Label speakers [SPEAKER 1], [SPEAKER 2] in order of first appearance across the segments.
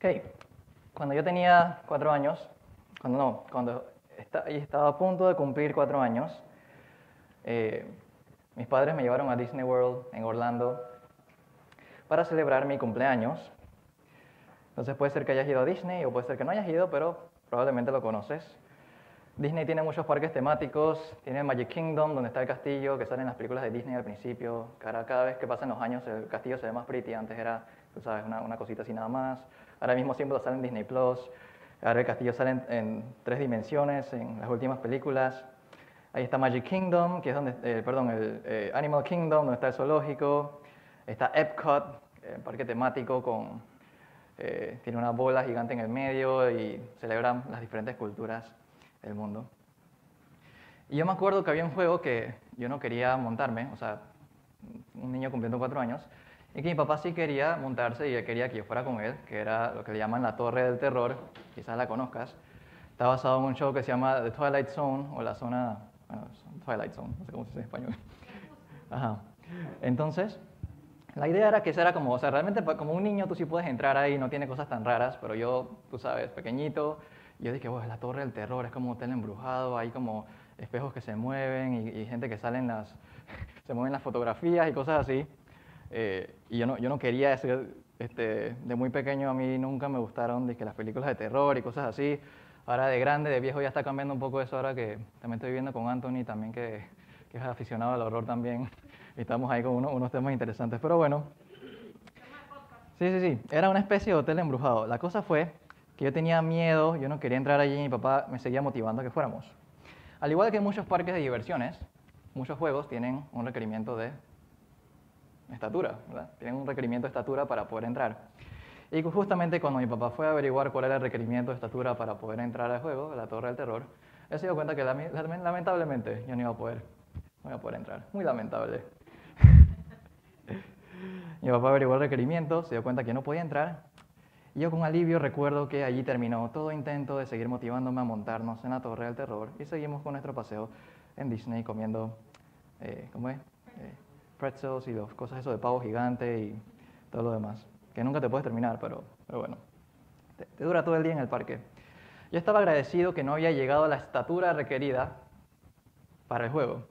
[SPEAKER 1] Ok, cuando yo tenía cuatro años, cuando no, cuando estaba a punto de cumplir cuatro años, eh, mis padres me llevaron a Disney World en Orlando para celebrar mi cumpleaños. Entonces puede ser que hayas ido a Disney o puede ser que no hayas ido, pero probablemente lo conoces. Disney tiene muchos parques temáticos, tiene Magic Kingdom, donde está el castillo, que sale en las películas de Disney al principio. Cada, cada vez que pasan los años el castillo se ve más pretty, antes era, tú sabes, una, una cosita así nada más. Ahora mismo siempre sale en Disney Plus. Ahora el castillo sale en, tres dimensiones en las últimas películas. Ahí está Magic Kingdom, que es donde, eh, perdón, el eh, Animal Kingdom, donde está el zoológico. Está Epcot, el parque temático con, eh, tiene una bola gigante en el medio y celebran las diferentes culturas del mundo. Y yo me acuerdo que había un juego que yo no quería montarme, o sea, un niño cumpliendo cuatro años, y que mi papá sí quería montarse y él quería que yo fuera con él, que era lo que le llaman la Torre del Terror, quizás la conozcas. Está basado en un show que se llama The Twilight Zone, o la zona, bueno, Twilight Zone, no sé cómo se dice en español. Ajá. Entonces, la idea era que eso era como, o sea, realmente como un niño tú sí puedes entrar ahí, no tiene cosas tan raras, pero yo, tú sabes, pequeñito, yo dije, bueno, es la Torre del Terror, es como un hotel embrujado, hay como espejos que se mueven y, gente que salen las, se mueven las fotografías y cosas así. Eh, y yo no, yo no quería eso, este, de muy pequeño a mí nunca me gustaron las películas de terror y cosas así. Ahora de grande, de viejo ya está cambiando un poco eso, ahora que también estoy viviendo con Anthony, también que, que es aficionado al horror también. Y estamos ahí con unos temas interesantes. Pero bueno, sí, sí, sí, era una especie de hotel embrujado. La cosa fue que yo tenía miedo, yo no quería entrar allí y mi papá me seguía motivando a que fuéramos. Al igual que muchos parques de diversiones, muchos juegos tienen un requerimiento de estatura, ¿verdad? Tienen un requerimiento de estatura para poder entrar. Y justamente cuando mi papá fue a averiguar cuál era el requerimiento de estatura para poder entrar al juego, la Torre del Terror, él se dio cuenta que lamentablemente yo no iba a poder, no iba a poder entrar. Muy lamentable. mi papá averiguó el requerimiento, se dio cuenta que no podía entrar. Y yo con alivio recuerdo que allí terminó todo intento de seguir motivándome a montarnos en la Torre del Terror y seguimos con nuestro paseo en Disney comiendo, eh, ¿cómo es? Eh, pretzels y las cosas eso de pavo gigante y todo lo demás. Que nunca te puedes terminar, pero, pero bueno, te, te dura todo el día en el parque. Yo estaba agradecido que no había llegado a la estatura requerida para el juego.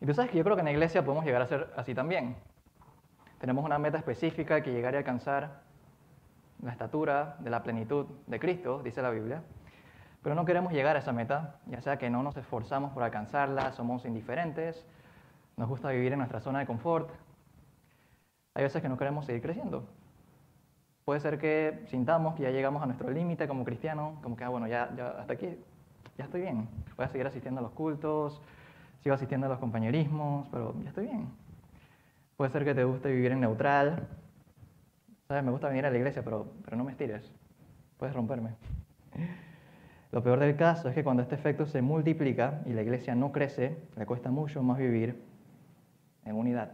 [SPEAKER 1] Y tú sabes que yo creo que en la iglesia podemos llegar a ser así también. Tenemos una meta específica que llegar a alcanzar la estatura de la plenitud de Cristo, dice la Biblia. Pero no queremos llegar a esa meta, ya sea que no nos esforzamos por alcanzarla, somos indiferentes, nos gusta vivir en nuestra zona de confort. Hay veces que no queremos seguir creciendo. Puede ser que sintamos que ya llegamos a nuestro límite como cristiano, como que, ah, bueno, ya, ya hasta aquí, ya estoy bien. Voy a seguir asistiendo a los cultos, sigo asistiendo a los compañerismos, pero ya estoy bien. Puede ser que te guste vivir en neutral. ¿Sabes? Me gusta venir a la iglesia, pero, pero no me estires. Puedes romperme. Lo peor del caso es que cuando este efecto se multiplica y la iglesia no crece, le cuesta mucho más vivir en unidad.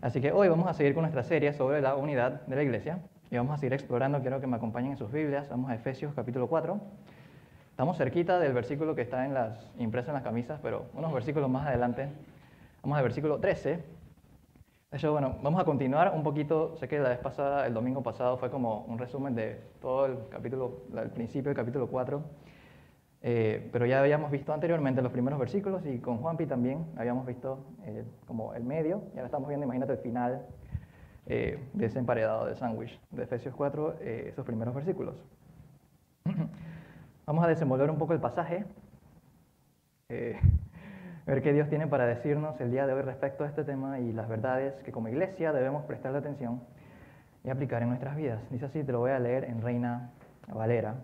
[SPEAKER 1] Así que hoy vamos a seguir con nuestra serie sobre la unidad de la iglesia y vamos a seguir explorando, quiero que me acompañen en sus Biblias, vamos a Efesios capítulo 4. Estamos cerquita del versículo que está en las, impreso en las camisas, pero unos versículos más adelante. Vamos al versículo 13. De hecho, bueno, vamos a continuar un poquito. Sé que la vez pasada, el domingo pasado, fue como un resumen de todo el capítulo, el principio del capítulo 4. Eh, pero ya habíamos visto anteriormente los primeros versículos y con Juanpi también habíamos visto eh, como el medio. Y ahora estamos viendo, imagínate, el final eh, de ese emparedado de sándwich de Efesios 4, esos primeros versículos. Vamos a desenvolver un poco el pasaje, eh, ver qué Dios tiene para decirnos el día de hoy respecto a este tema y las verdades que como iglesia debemos prestarle atención y aplicar en nuestras vidas. Dice así, te lo voy a leer en Reina Valera.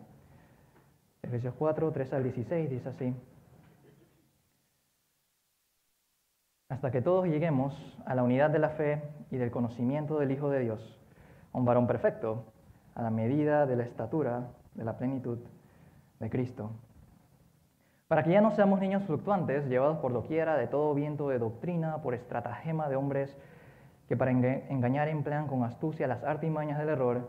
[SPEAKER 1] Efesios 4, 3 al 16, dice así. Hasta que todos lleguemos a la unidad de la fe y del conocimiento del Hijo de Dios, un varón perfecto, a la medida de la estatura de la plenitud de Cristo. Para que ya no seamos niños fluctuantes, llevados por doquiera de todo viento de doctrina, por estratagema de hombres que para engañar emplean con astucia las artimañas del error,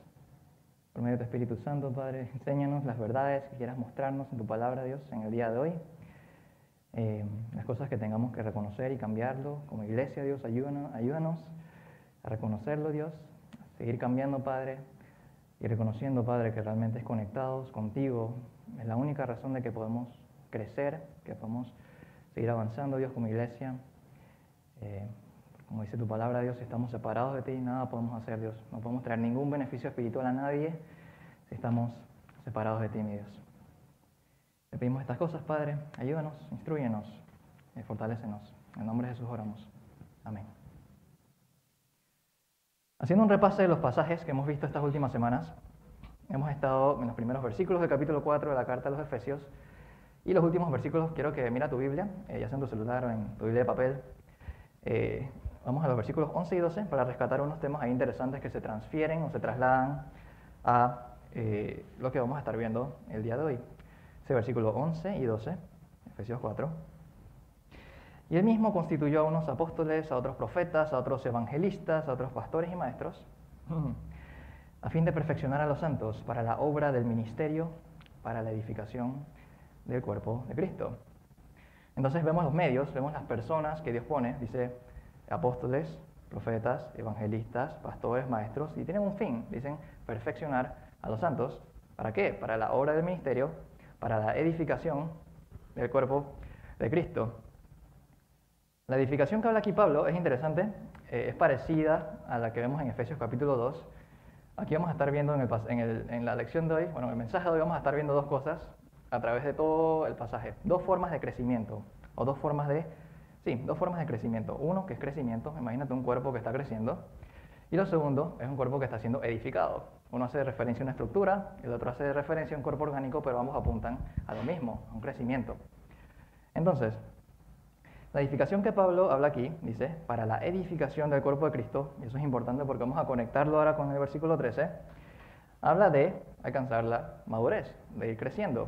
[SPEAKER 1] por medio de tu Espíritu Santo, Padre. Enséñanos las verdades que quieras mostrarnos en tu palabra, Dios, en el día de hoy. Eh, las cosas que tengamos que reconocer y cambiarlo. Como iglesia, Dios, ayúdanos, ayúdanos a reconocerlo, Dios, a seguir cambiando, Padre, y reconociendo, Padre, que realmente es conectados contigo. Es la única razón de que podemos crecer, que podemos seguir avanzando, Dios, como iglesia. Eh, como dice tu palabra, Dios, si estamos separados de ti, nada podemos hacer, Dios. No podemos traer ningún beneficio espiritual a nadie si estamos separados de ti, mi Dios. Te pedimos estas cosas, Padre. Ayúdanos, instruyenos, y fortalecenos. En nombre de Jesús oramos. Amén. Haciendo un repaso de los pasajes que hemos visto estas últimas semanas, hemos estado en los primeros versículos del capítulo 4 de la carta a los Efesios y los últimos versículos, quiero que mira tu Biblia, eh, ya sea en tu celular o en tu Biblia de papel. Eh, Vamos a los versículos 11 y 12 para rescatar unos temas ahí interesantes que se transfieren o se trasladan a eh, lo que vamos a estar viendo el día de hoy. Ese versículo 11 y 12, Efesios 4. Y él mismo constituyó a unos apóstoles, a otros profetas, a otros evangelistas, a otros pastores y maestros, a fin de perfeccionar a los santos para la obra del ministerio, para la edificación del cuerpo de Cristo. Entonces vemos los medios, vemos las personas que Dios pone, dice apóstoles, profetas, evangelistas, pastores, maestros, y tienen un fin, dicen, perfeccionar a los santos. ¿Para qué? Para la obra del ministerio, para la edificación del cuerpo de Cristo. La edificación que habla aquí Pablo es interesante, eh, es parecida a la que vemos en Efesios capítulo 2. Aquí vamos a estar viendo en, la lección de hoy, bueno, en el mensaje de hoy vamos a estar viendo dos cosas a través de todo el pasaje, dos formas de crecimiento o dos formas de Sí, dos formas de crecimiento. Uno, que es crecimiento, imagínate un cuerpo que está creciendo. Y lo segundo, es un cuerpo que está siendo edificado. Uno hace referencia a una estructura, el otro hace referencia a un cuerpo orgánico, pero ambos apuntan a lo mismo, a un crecimiento. Entonces, la edificación que Pablo habla aquí, dice, para la edificación del cuerpo de Cristo, y eso es importante porque vamos a conectarlo ahora con el versículo 13, habla de alcanzar la madurez, de ir creciendo,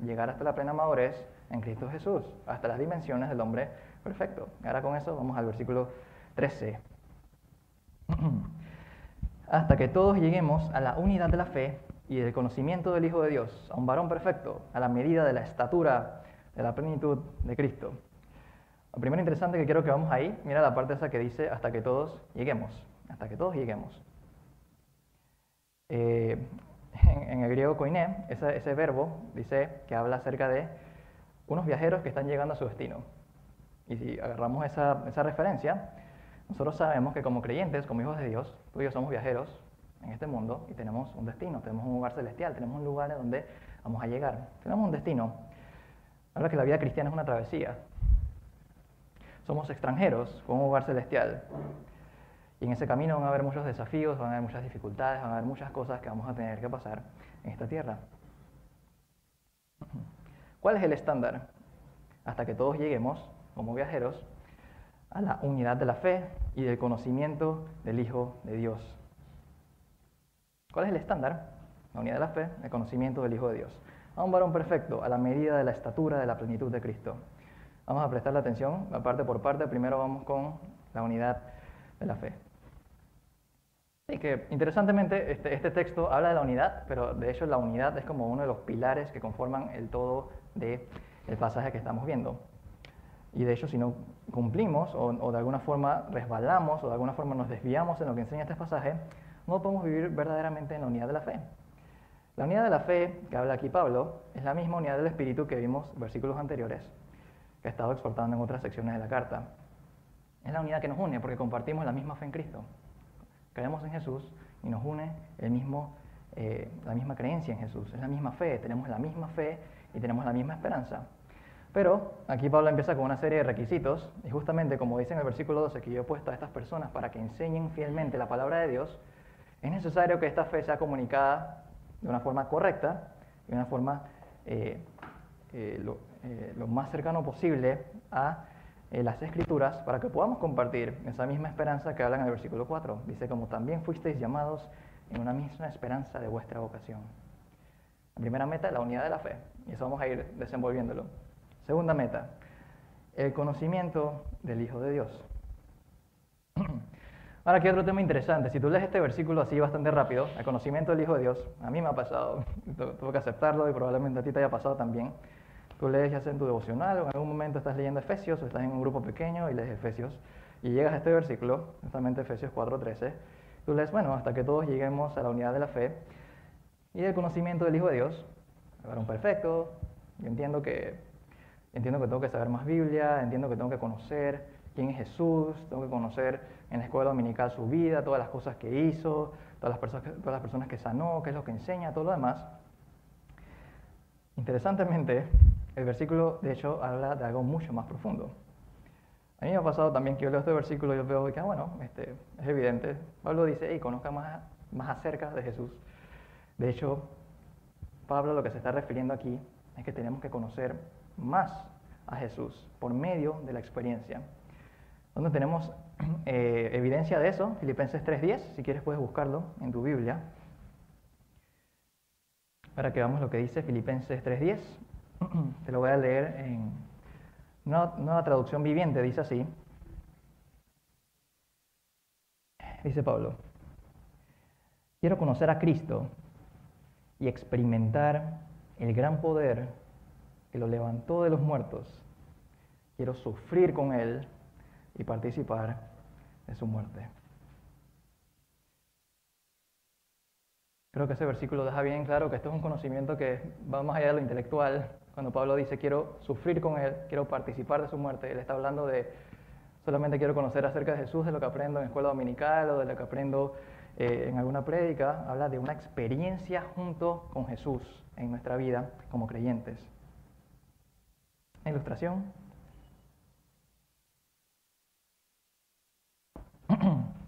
[SPEAKER 1] llegar hasta la plena madurez en Cristo Jesús, hasta las dimensiones del hombre Perfecto. Ahora con eso vamos al versículo 13. Hasta que todos lleguemos a la unidad de la fe y del conocimiento del Hijo de Dios, a un varón perfecto, a la medida de la estatura de la plenitud de Cristo. Lo primero interesante que quiero que vamos ahí, mira la parte esa que dice hasta que todos lleguemos, hasta que todos lleguemos. Eh, en, el griego koiné, ese, ese verbo dice que habla acerca de unos viajeros que están llegando a su destino. Y si agarramos esa, esa referencia, nosotros sabemos que como creyentes, como hijos de Dios, tú y yo somos viajeros en este mundo y tenemos un destino, tenemos un lugar celestial, tenemos un lugar en donde vamos a llegar, tenemos un destino. Habla que la vida cristiana es una travesía. Somos extranjeros con un lugar celestial. Y en ese camino van a haber muchos desafíos, van a haber muchas dificultades, van a haber muchas cosas que vamos a tener que pasar en esta tierra. ¿Cuál es el estándar? Hasta que todos lleguemos como viajeros a la unidad de la fe y del conocimiento del Hijo de Dios. ¿Cuál es el estándar? La unidad de la fe, el conocimiento del Hijo de Dios. A un varón perfecto, a la medida de la estatura de la plenitud de Cristo. Vamos a prestarle atención, parte por parte. Primero vamos con la unidad de la fe. Y que interesantemente este, este texto habla de la unidad, pero de hecho la unidad es como uno de los pilares que conforman el todo del pasaje que estamos viendo. Y de hecho, si no cumplimos o, de alguna forma resbalamos o de alguna forma nos desviamos en lo que enseña este pasaje, no podemos vivir verdaderamente en la unidad de la fe. La unidad de la fe que habla aquí Pablo es la misma unidad del Espíritu que vimos en versículos anteriores, que he estado exportando en otras secciones de la carta. Es la unidad que nos une porque compartimos la misma fe en Cristo. Creemos en Jesús y nos une el mismo, eh, la misma creencia en Jesús. Es la misma fe, tenemos la misma fe y tenemos la misma esperanza. Pero aquí Pablo empieza con una serie de requisitos, y justamente como dice en el versículo 12 que yo he puesto a estas personas para que enseñen fielmente la palabra de Dios, es necesario que esta fe sea comunicada de una forma correcta, de una forma eh, eh, eh, lo, más cercano posible a las escrituras para que podamos compartir esa misma esperanza que habla en el versículo 4. Dice, como también fuisteis llamados en una misma esperanza de vuestra vocación. La primera meta, la unidad de la fe, y eso vamos a ir desenvolviéndolo. Segunda meta, el conocimiento del Hijo de Dios. Ahora aquí otro tema interesante. Si tú lees este versículo así bastante rápido, el conocimiento del Hijo de Dios, a mí me ha pasado, tuve que aceptarlo y probablemente a ti te haya pasado también. Tú lees ya sea en tu devocional o en algún momento estás leyendo Efesios o estás en un grupo pequeño y lees Efesios y llegas a este versículo, justamente Efesios 4:13, tú lees, bueno, hasta que todos lleguemos a la unidad de la fe y el conocimiento del Hijo de Dios, un perfecto, yo entiendo que, entiendo que tengo que saber más Biblia, entiendo que tengo que conocer quién es Jesús, tengo que conocer en la escuela dominical su vida, todas las cosas que hizo, todas las personas todas las personas que sanó, qué es lo que enseña, todo lo demás. Interesantemente, el versículo, de hecho, habla de algo mucho más profundo. A mí me ha pasado también que yo leo este versículo y yo veo que, ah, bueno, este, es evidente. Pablo dice, y conozca más, más acerca de Jesús. De hecho, Pablo lo que se está refiriendo aquí es que tenemos que conocer más a Jesús por medio de la experiencia. Donde tenemos eh, evidencia de eso, Filipenses 3.10, si quieres puedes buscarlo en tu Biblia. Para que veamos lo que dice Filipenses 3.10. Te lo voy a leer en una nueva traducción viviente, dice así. Dice Pablo, quiero conocer a Cristo y experimentar el gran poder que lo levantó de los muertos. Quiero sufrir con Él y participar de su muerte. Creo que ese versículo deja bien claro que esto es un conocimiento que va más allá de lo intelectual. Cuando Pablo dice quiero sufrir con Él, quiero participar de su muerte, Él está hablando de solamente quiero conocer acerca de Jesús, de lo que aprendo en escuela dominical o de lo que aprendo eh, en alguna prédica. Habla de una experiencia junto con Jesús en nuestra vida como creyentes. Ilustración.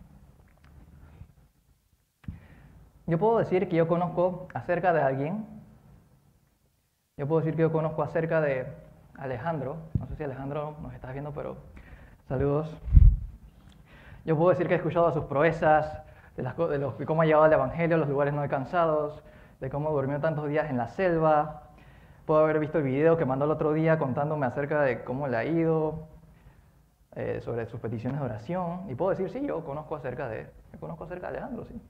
[SPEAKER 1] Yo puedo decir que yo conozco acerca de alguien. Yo puedo decir que yo conozco acerca de Alejandro. No sé si Alejandro nos está viendo, pero saludos. Yo puedo decir que he escuchado sus proezas, de, las, de, los, cómo ha llevado el Evangelio a los lugares no alcanzados, de cómo durmió tantos días en la selva. Puedo haber visto el video que mandó el otro día contándome acerca de cómo le ha ido, eh, sobre sus peticiones de oración. Y puedo decir, sí, yo conozco acerca de, yo conozco acerca de Alejandro, sí.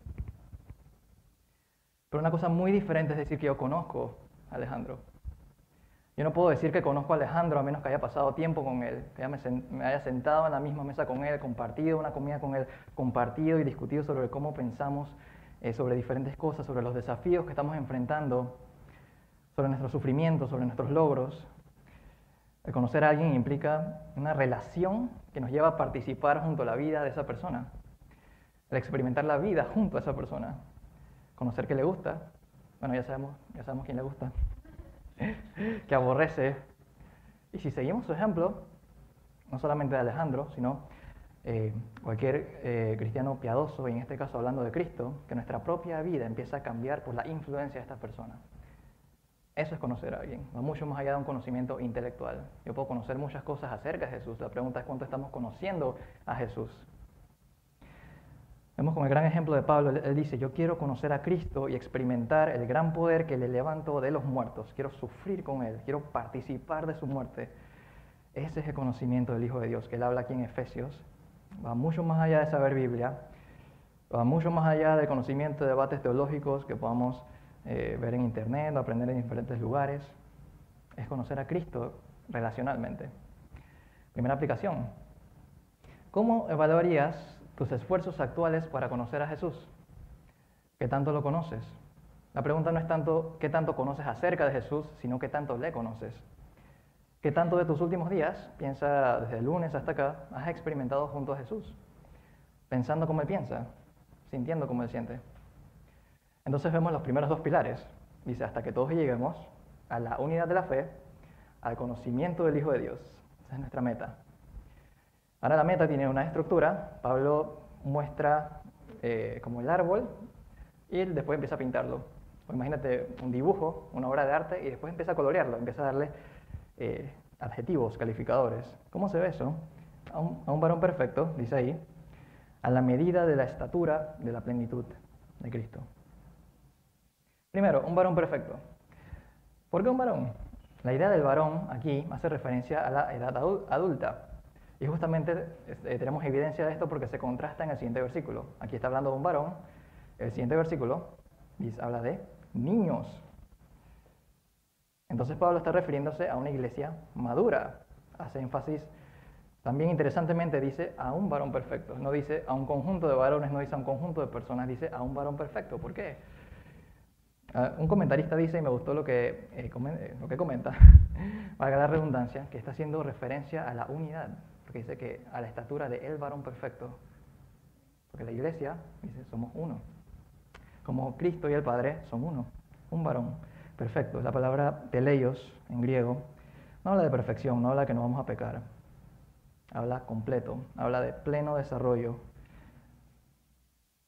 [SPEAKER 1] Pero una cosa muy diferente es decir que yo conozco a Alejandro. Yo no puedo decir que conozco a Alejandro a menos que haya pasado tiempo con él, que me, haya sentado en la misma mesa con él, compartido una comida con él, compartido y discutido sobre cómo pensamos eh, sobre diferentes cosas, sobre los desafíos que estamos enfrentando, sobre nuestros sufrimientos, sobre nuestros logros. El conocer a alguien implica una relación que nos lleva a participar junto a la vida de esa persona, el experimentar la vida junto a esa persona conocer que le gusta. Bueno, ya sabemos, ya sabemos quién le gusta. que aborrece. Y si seguimos su ejemplo, no solamente de Alejandro, sino eh, cualquier eh, cristiano piadoso, y en este caso hablando de Cristo, que nuestra propia vida empieza a cambiar por la influencia de esta persona. Eso es conocer a alguien, va mucho más allá de un conocimiento intelectual. Yo puedo conocer muchas cosas acerca de Jesús, la pregunta es cuánto estamos conociendo a Jesús. Vemos con el gran ejemplo de Pablo, él, dice, yo quiero conocer a Cristo y experimentar el gran poder que le levantó de los muertos, quiero sufrir con Él, quiero participar de su muerte. Ese es el conocimiento del Hijo de Dios que Él habla aquí en Efesios. Va mucho más allá de saber Biblia, va mucho más allá del conocimiento de debates teológicos que podamos eh, ver en Internet aprender en diferentes lugares. Es conocer a Cristo relacionalmente. Primera aplicación. ¿Cómo evaluarías tus esfuerzos actuales para conocer a Jesús. ¿Qué tanto lo conoces? La pregunta no es tanto qué tanto conoces acerca de Jesús, sino qué tanto le conoces. ¿Qué tanto de tus últimos días, piensa desde el lunes hasta acá, has experimentado junto a Jesús? Pensando como Él piensa, sintiendo como Él siente. Entonces vemos los primeros dos pilares. Dice, hasta que todos lleguemos a la unidad de la fe, al conocimiento del Hijo de Dios. Esa es nuestra meta. Ahora la meta tiene una estructura. Pablo muestra eh, como el árbol y después empieza a pintarlo. O imagínate un dibujo, una obra de arte, y después empieza a colorearlo, empieza a darle eh, adjetivos, calificadores. ¿Cómo se ve eso? A un, a un varón perfecto, dice ahí, a la medida de la estatura de la plenitud de Cristo. Primero, un varón perfecto. ¿Por qué un varón? La idea del varón aquí hace referencia a la edad adulta. Y justamente eh, tenemos evidencia de esto porque se contrasta en el siguiente versículo. Aquí está hablando de un varón. El siguiente versículo habla de niños. Entonces Pablo está refiriéndose a una iglesia madura. Hace énfasis, también interesantemente dice a un varón perfecto. No dice a un conjunto de varones, no dice a un conjunto de personas, dice a un varón perfecto. ¿Por qué? Ah, un comentarista dice, y me gustó lo que, eh, eh, lo que comenta, valga la redundancia, que está haciendo referencia a la unidad, porque dice que a la estatura de el varón perfecto, porque la iglesia dice, somos uno, como Cristo y el Padre son uno, un varón perfecto. La palabra teleios en griego no habla de perfección, no habla que no vamos a pecar, habla completo, habla de pleno desarrollo,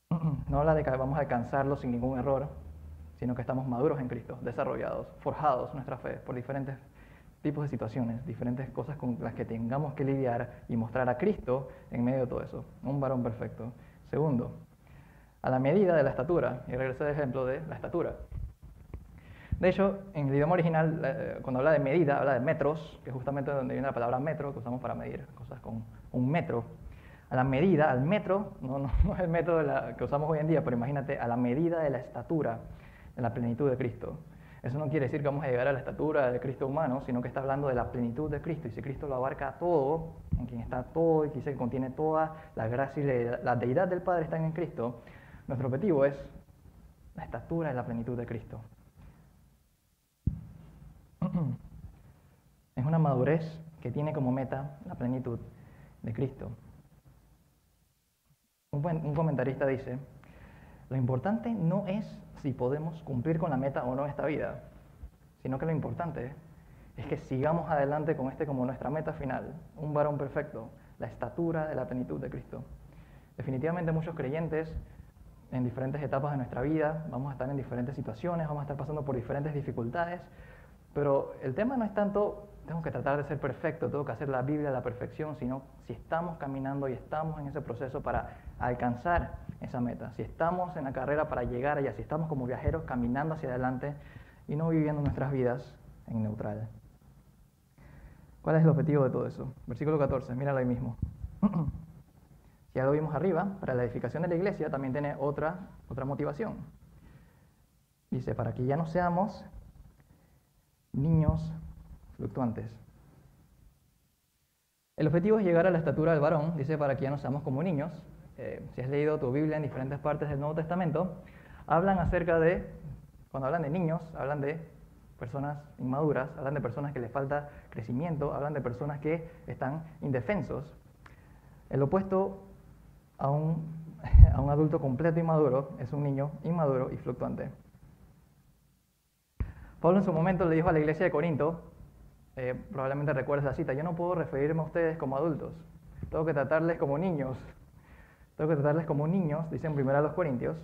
[SPEAKER 1] no habla de que vamos a alcanzarlo sin ningún error, sino que estamos maduros en Cristo, desarrollados, forjados nuestra fe por diferentes tipos de situaciones, diferentes cosas con las que tengamos que lidiar y mostrar a Cristo en medio de todo eso, un varón perfecto. Segundo, a la medida de la estatura, y regresé al ejemplo de la estatura. De hecho, en el idioma original, eh, cuando habla de medida, habla de metros, que es justamente donde viene la palabra metro, que usamos para medir cosas con un metro. A la medida, al metro, no, no, es el metro que usamos hoy en día, pero imagínate, a la medida de la estatura en la plenitud de Cristo. Eso no quiere decir que vamos a llegar a la estatura del Cristo humano, sino que está hablando de la plenitud de Cristo. Y si Cristo lo abarca todo, en quien está todo y que contiene toda la gracia y la deidad del Padre están en Cristo, nuestro objetivo es la estatura de la plenitud de Cristo. Es una madurez que tiene como meta la plenitud de Cristo. Un, comentarista dice, lo importante no es si podemos cumplir con la meta o no esta vida, sino que lo importante es que sigamos adelante con este como nuestra meta final, un varón perfecto, la estatura de la plenitud de Cristo. Definitivamente muchos creyentes en diferentes etapas de nuestra vida, vamos a estar en diferentes situaciones, vamos a estar pasando por diferentes dificultades, pero el tema no es tanto, tengo que tratar de ser perfecto, tengo que hacer la Biblia a la perfección, sino si estamos caminando y estamos en ese proceso para alcanzar esa meta, si estamos en la carrera para llegar allá, si estamos como viajeros caminando hacia adelante y no viviendo nuestras vidas en neutral. ¿Cuál es el objetivo de todo eso? Versículo 14, míralo ahí mismo. ya lo vimos arriba, para la edificación de la iglesia también tiene otra, otra motivación. Dice, para que ya no seamos niños fluctuantes. El objetivo es llegar a la estatura del varón, dice, para que ya no seamos como niños. Eh, si has leído tu Biblia en diferentes partes del Nuevo Testamento, hablan acerca de, cuando hablan de niños, hablan de personas inmaduras, hablan de personas que les falta crecimiento, hablan de personas que están indefensos. El opuesto a un, adulto completo y maduro es un niño inmaduro y fluctuante. Pablo en su momento le dijo a la iglesia de Corinto, eh, probablemente recuerdes la cita, yo no puedo referirme a ustedes como adultos, tengo que tratarles como niños, tengo que tratarles como niños, dicen primero a los Corintios,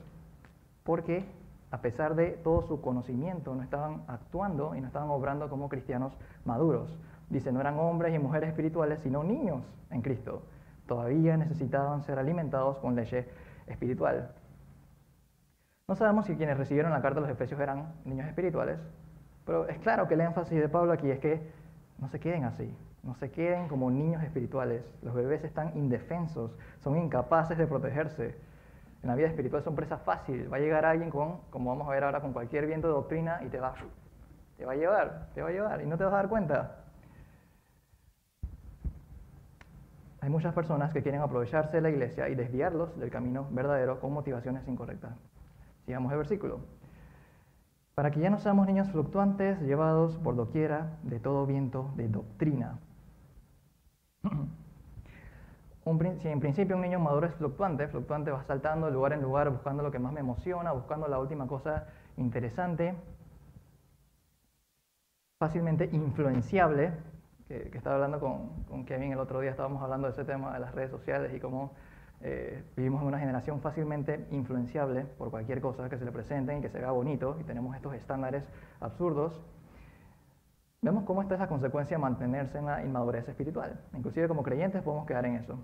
[SPEAKER 1] porque a pesar de todo su conocimiento no estaban actuando y no estaban obrando como cristianos maduros. Dice, no eran hombres y mujeres espirituales, sino niños en Cristo. Todavía necesitaban ser alimentados con leche espiritual. No sabemos si quienes recibieron la carta de los Efesios eran niños espirituales, pero es claro que el énfasis de Pablo aquí es que no se queden así, no se queden como niños espirituales. Los bebés están indefensos, son incapaces de protegerse. En la vida espiritual son presa fácil. Va a llegar alguien con, como vamos a ver ahora, con cualquier viento de doctrina y te va, te va a llevar, te va a llevar y no te vas a dar cuenta. Hay muchas personas que quieren aprovecharse de la iglesia y desviarlos del camino verdadero con motivaciones incorrectas. Sigamos el versículo para que ya no seamos niños fluctuantes llevados por doquiera de todo viento de doctrina. si en principio un niño maduro es fluctuante, fluctuante va saltando de lugar en lugar buscando lo que más me emociona, buscando la última cosa interesante, fácilmente influenciable, que, estaba hablando con, con, Kevin el otro día, estábamos hablando de ese tema de las redes sociales y cómo eh, vivimos en una generación fácilmente influenciable por cualquier cosa que se le presente y que se vea bonito y tenemos estos estándares absurdos. Vemos cómo esta es la consecuencia de mantenerse en la inmadurez espiritual. Inclusive como creyentes podemos quedar en eso.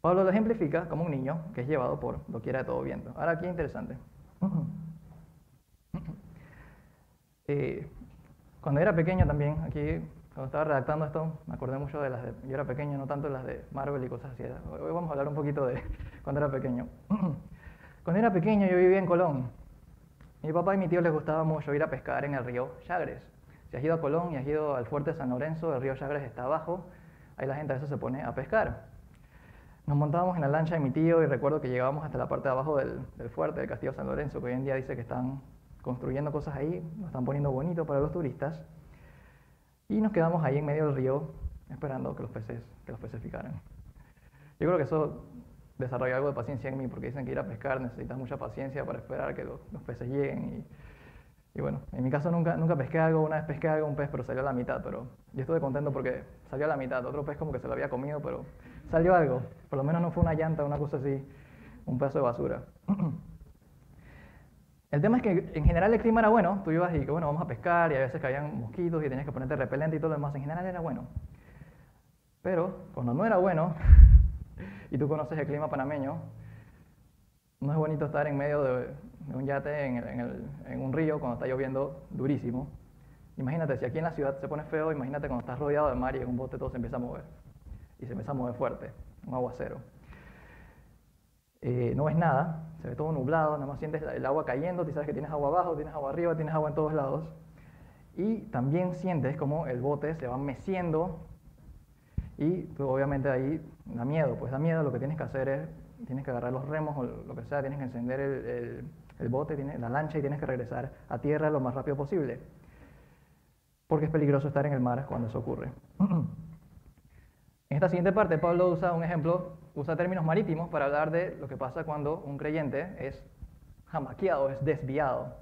[SPEAKER 1] Pablo lo ejemplifica como un niño que es llevado por doquiera de todo viento. Ahora aquí interesante. Eh, cuando era pequeño también, aquí cuando estaba redactando esto, me acordé mucho de las de, yo era pequeño, no tanto de las de Marvel y cosas así. Hoy vamos a hablar un poquito de cuando era pequeño. Cuando era pequeño yo vivía en Colón. Mi papá y mi tío les gustaba mucho ir a pescar en el río Chagres. Si has ido a Colón y has ido al fuerte San Lorenzo, el río Chagres está abajo, ahí la gente a veces se pone a pescar. Nos montábamos en la lancha de mi tío y recuerdo que llegábamos hasta la parte de abajo del, del fuerte del Castillo San Lorenzo, que hoy en día dice que están construyendo cosas ahí, lo están poniendo bonito para los turistas. Y nos quedamos ahí en medio del río esperando que los peces, que los peces picaran. Yo creo que eso desarrolla algo de paciencia en mí, porque dicen que ir a pescar necesitas mucha paciencia para esperar que los, peces lleguen. Y, bueno, en mi caso nunca, nunca pesqué algo, una vez pesqué algo, un pez, pero salió a la mitad, pero yo estuve contento porque salió a la mitad. Otro pez como que se lo había comido, pero salió algo. Por lo menos no fue una llanta, una cosa así, un pedazo de basura. El tema es que en general el clima era bueno, tú ibas y bueno, vamos a pescar y a veces caían mosquitos y tenías que ponerte repelente y todo lo demás, en general era bueno. Pero cuando no era bueno, y tú conoces el clima panameño, no es bonito estar en medio de, un yate en, un río cuando está lloviendo durísimo. Imagínate, si aquí en la ciudad se pone feo, imagínate cuando estás rodeado de mar y en un bote todo se empieza a mover. Y se empieza a mover fuerte, un aguacero. Eh, no ves nada, se ve todo nublado, nada más sientes el agua cayendo, tú sabes que tienes agua abajo, tienes agua arriba, tienes agua en todos lados. Y también sientes como el bote se va meciendo y tú obviamente ahí da miedo, pues da miedo, lo que tienes que hacer es, tienes que agarrar los remos o lo que sea, tienes que encender el, el, bote, la lancha y tienes que regresar a tierra lo más rápido posible. Porque es peligroso estar en el mar cuando eso ocurre. En esta siguiente parte, Pablo usa un ejemplo, usa términos marítimos para hablar de lo que pasa cuando un creyente es jamaqueado, es desviado.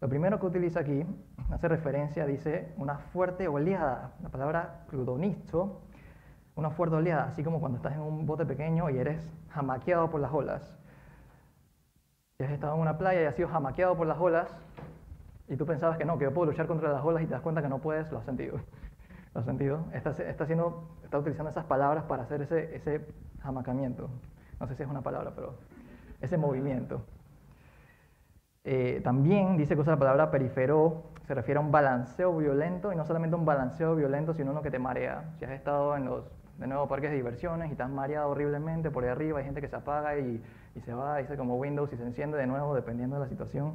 [SPEAKER 1] Lo primero que utiliza aquí hace referencia, dice, una fuerte oleada. La palabra crudonisto una fuerte oleada, así como cuando estás en un bote pequeño y eres jamaqueado por las olas. Si has estado en una playa y has sido jamaqueado por las olas y tú pensabas que no, que yo puedo luchar contra las olas y te das cuenta que no puedes, lo has sentido. ¿Lo has sentido? Está, está, está utilizando esas palabras para hacer ese, ese jamacamiento. No sé si es una palabra, pero ese movimiento. Eh, también dice que usa la palabra perifero, se refiere a un balanceo violento, y no solamente un balanceo violento, sino uno que te marea. Si has estado en los de nuevo parques de diversiones y estás mareado horriblemente por ahí arriba, hay gente que se apaga y, y se va, dice como Windows y se enciende de nuevo dependiendo de la situación,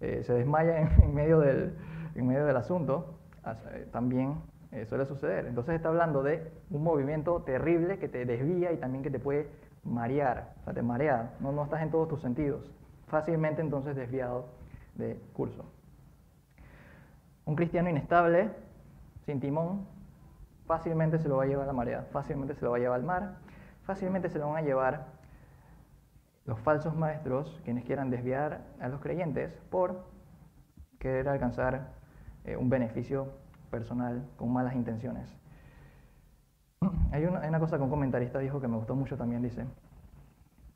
[SPEAKER 1] eh, se desmaya en, medio del, en medio del asunto, eh, también eh, suele suceder. Entonces está hablando de un movimiento terrible que te desvía y también que te puede marear, o sea, te marea, no, no estás en todos tus sentidos, fácilmente entonces desviado de curso. Un cristiano inestable, sin timón, fácilmente se lo va a llevar la marea, fácilmente se lo va a llevar al mar, fácilmente se lo van a llevar los falsos maestros, quienes quieran desviar a los creyentes por querer alcanzar eh, un beneficio personal con malas intenciones. Hay una, hay una cosa que un comentarista dijo que me gustó mucho también, dice,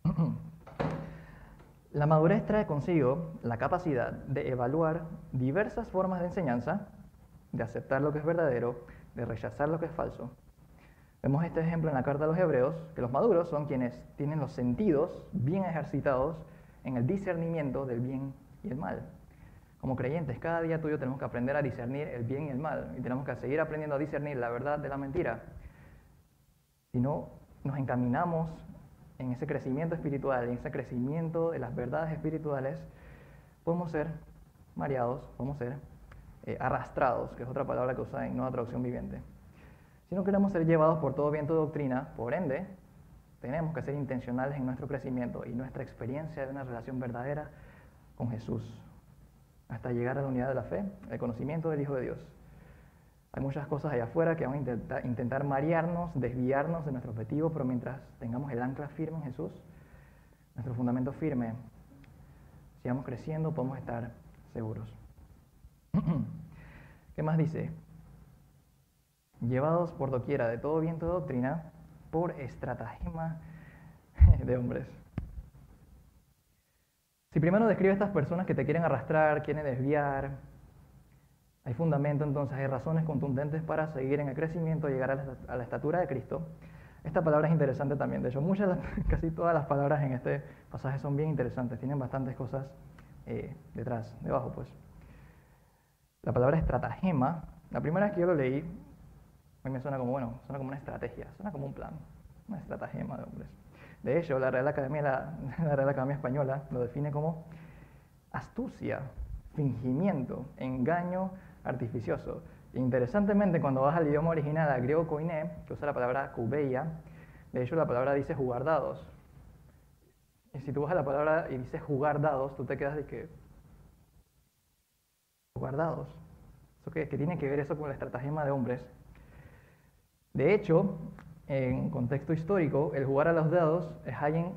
[SPEAKER 1] la madurez trae consigo la capacidad de evaluar diversas formas de enseñanza, de aceptar lo que es verdadero, de rechazar lo que es falso. Vemos este ejemplo en la carta a los hebreos, que los maduros son quienes tienen los sentidos bien ejercitados en el discernimiento del bien y el mal. Como creyentes, cada día tuyo tenemos que aprender a discernir el bien y el mal, y tenemos que seguir aprendiendo a discernir la verdad de la mentira. Si no nos encaminamos en ese crecimiento espiritual, en ese crecimiento de las verdades espirituales, podemos ser mareados, podemos ser eh, arrastrados, que es otra palabra que usa en Nueva Traducción Viviente. Si no queremos ser llevados por todo viento de doctrina, por ende, tenemos que ser intencionales en nuestro crecimiento y nuestra experiencia de una relación verdadera con Jesús, hasta llegar a la unidad de la fe, el conocimiento del Hijo de Dios. Hay muchas cosas allá afuera que van a intentar, marearnos, desviarnos de nuestro objetivo, pero mientras tengamos el ancla firme en Jesús, nuestro fundamento firme, sigamos creciendo, podemos estar seguros. ¿Qué más dice? Llevados por doquiera de todo viento de doctrina por estratagema de hombres. Si primero describe a estas personas que te quieren arrastrar, quieren desviar, hay fundamento entonces, hay razones contundentes para seguir en el crecimiento, llegar a la, estatura de Cristo. Esta palabra es interesante también. De hecho, muchas, casi todas las palabras en este pasaje son bien interesantes. Tienen bastantes cosas eh, detrás, debajo, pues. La palabra estratagema, la primera vez que yo lo leí, a mí me suena como, bueno, suena como una estrategia, suena como un plan, una estratagema de hombres. De hecho, la Real Academia, Española lo define como astucia, fingimiento, engaño artificioso. Interesantemente, cuando vas al idioma original, al griego koiné, que usa la palabra kubeia, de hecho la palabra dice jugar dados. Y si tú vas a la palabra y dices jugar dados, tú te quedas de que... Jugar dados. ¿Eso qué, ¿Qué tiene que ver eso con la estratagema de hombres? De hecho, en contexto histórico, el jugar a los dados es alguien,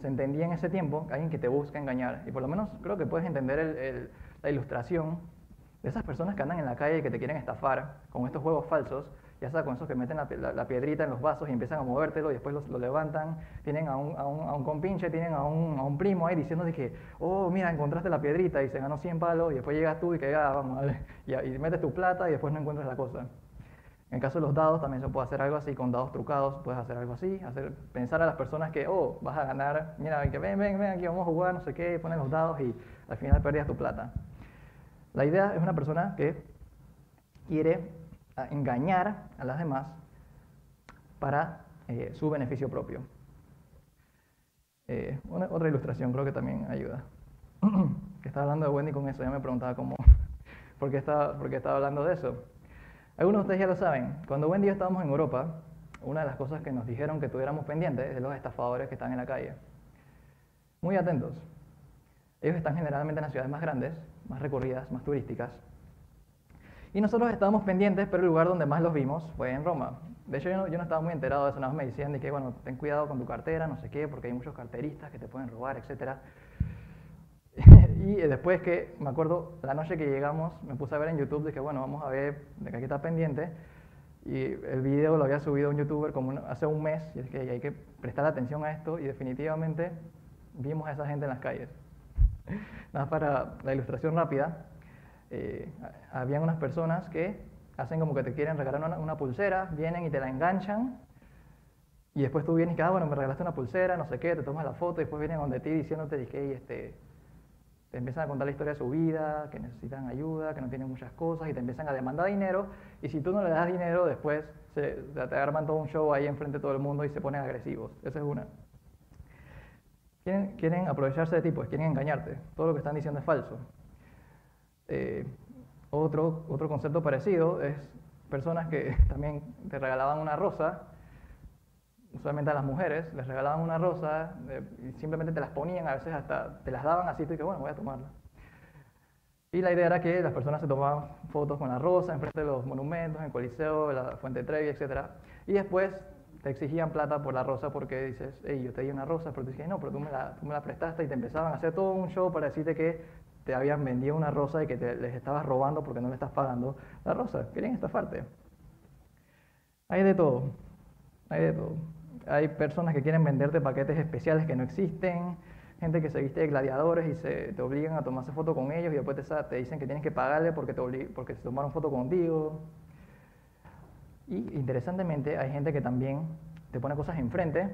[SPEAKER 1] se entendía en ese tiempo, alguien que te busca engañar. Y por lo menos creo que puedes entender el, la ilustración de esas personas que andan en la calle y que te quieren estafar con estos juegos falsos, ya sea con esos que meten la, piedrita en los vasos y empiezan a movértelo y después lo levantan, tienen a un, a, un, compinche, tienen a un, a un primo ahí diciendo de que, oh, mira, encontraste la piedrita y se ganó 100 palos y después llegas tú y que ya, vamos, y, y metes tu plata y después no encuentras la cosa. En el caso de los dados también se puede hacer algo así, con dados trucados puedes hacer algo así, hacer, pensar a las personas que, oh, vas a ganar, mira, ven, ven, ven, aquí vamos a jugar, no sé qué, ponen los dados y al final perdías tu plata. La idea es una persona que quiere ah, engañar a las demás para eh, su beneficio propio. Eh, otra ilustración creo que también ayuda. estaba hablando de Wendy con eso, ya me preguntaba cómo, por qué estaba, por qué estaba hablando de eso. Algunos de ustedes ya lo saben, cuando Wendy y yo estábamos en Europa, una de las cosas que nos dijeron que tuviéramos pendientes es de los estafadores que están en la calle. Muy atentos. Ellos están generalmente en las ciudades más grandes, más recorridas, más turísticas. Y nosotros estábamos pendientes, pero el lugar donde más los vimos fue en Roma. De hecho, yo no, estaba muy enterado de eso, nada más me decían de que, bueno, ten cuidado con tu cartera, no sé qué, porque hay muchos carteristas que te pueden robar, etc. y después que, me acuerdo, la noche que llegamos, me puse a ver en YouTube que, bueno, vamos a ver, de aquí está pendiente. Y el video lo había subido un youtuber como hace un mes, y es que hay que prestar atención a esto, y definitivamente vimos a esa gente en las calles. Nada para la ilustración rápida, eh, habían unas personas que hacen como que te quieren regalar una, pulsera, vienen y te la enganchan, y después tú vienes y que, ah, bueno, me regalaste una pulsera, no sé qué, te tomas la foto, y después vienen donde ti diciéndote que este, te empiezan a contar la historia de su vida, que necesitan ayuda, que no tienen muchas cosas, y te empiezan a demandar dinero, y si tú no le das dinero, después se, te arman todo un show ahí enfrente de todo el mundo y se ponen agresivos. Esa es una. Quieren, aprovecharse de ti, pues quieren engañarte. Todo lo que están diciendo es falso. Eh, otro, otro concepto parecido es personas que también te regalaban una rosa, usualmente a las mujeres, les regalaban una rosa eh, y simplemente te las ponían, a veces hasta te las daban así, y que bueno, voy a tomarla. Y la idea era que las personas se tomaban fotos con la rosa enfrente de los monumentos, en el Coliseo, la Fuente Trevi, etc. Y después te exigían plata por la rosa porque dices, hey, yo te di una rosa, pero tú dices, no, pero tú me, la, tú me la prestaste y te empezaban a hacer todo un show para decirte que te habían vendido una rosa y que te, les estabas robando porque no le estás pagando la rosa. Querían estafarte. Hay de todo, hay de todo. Hay personas que quieren venderte paquetes especiales que no existen, gente que se viste de gladiadores y se, te obligan a tomarse foto con ellos y después te, te dicen que tienes que pagarle porque, te porque se tomaron foto contigo. Y interesantemente hay gente que también te pone cosas enfrente,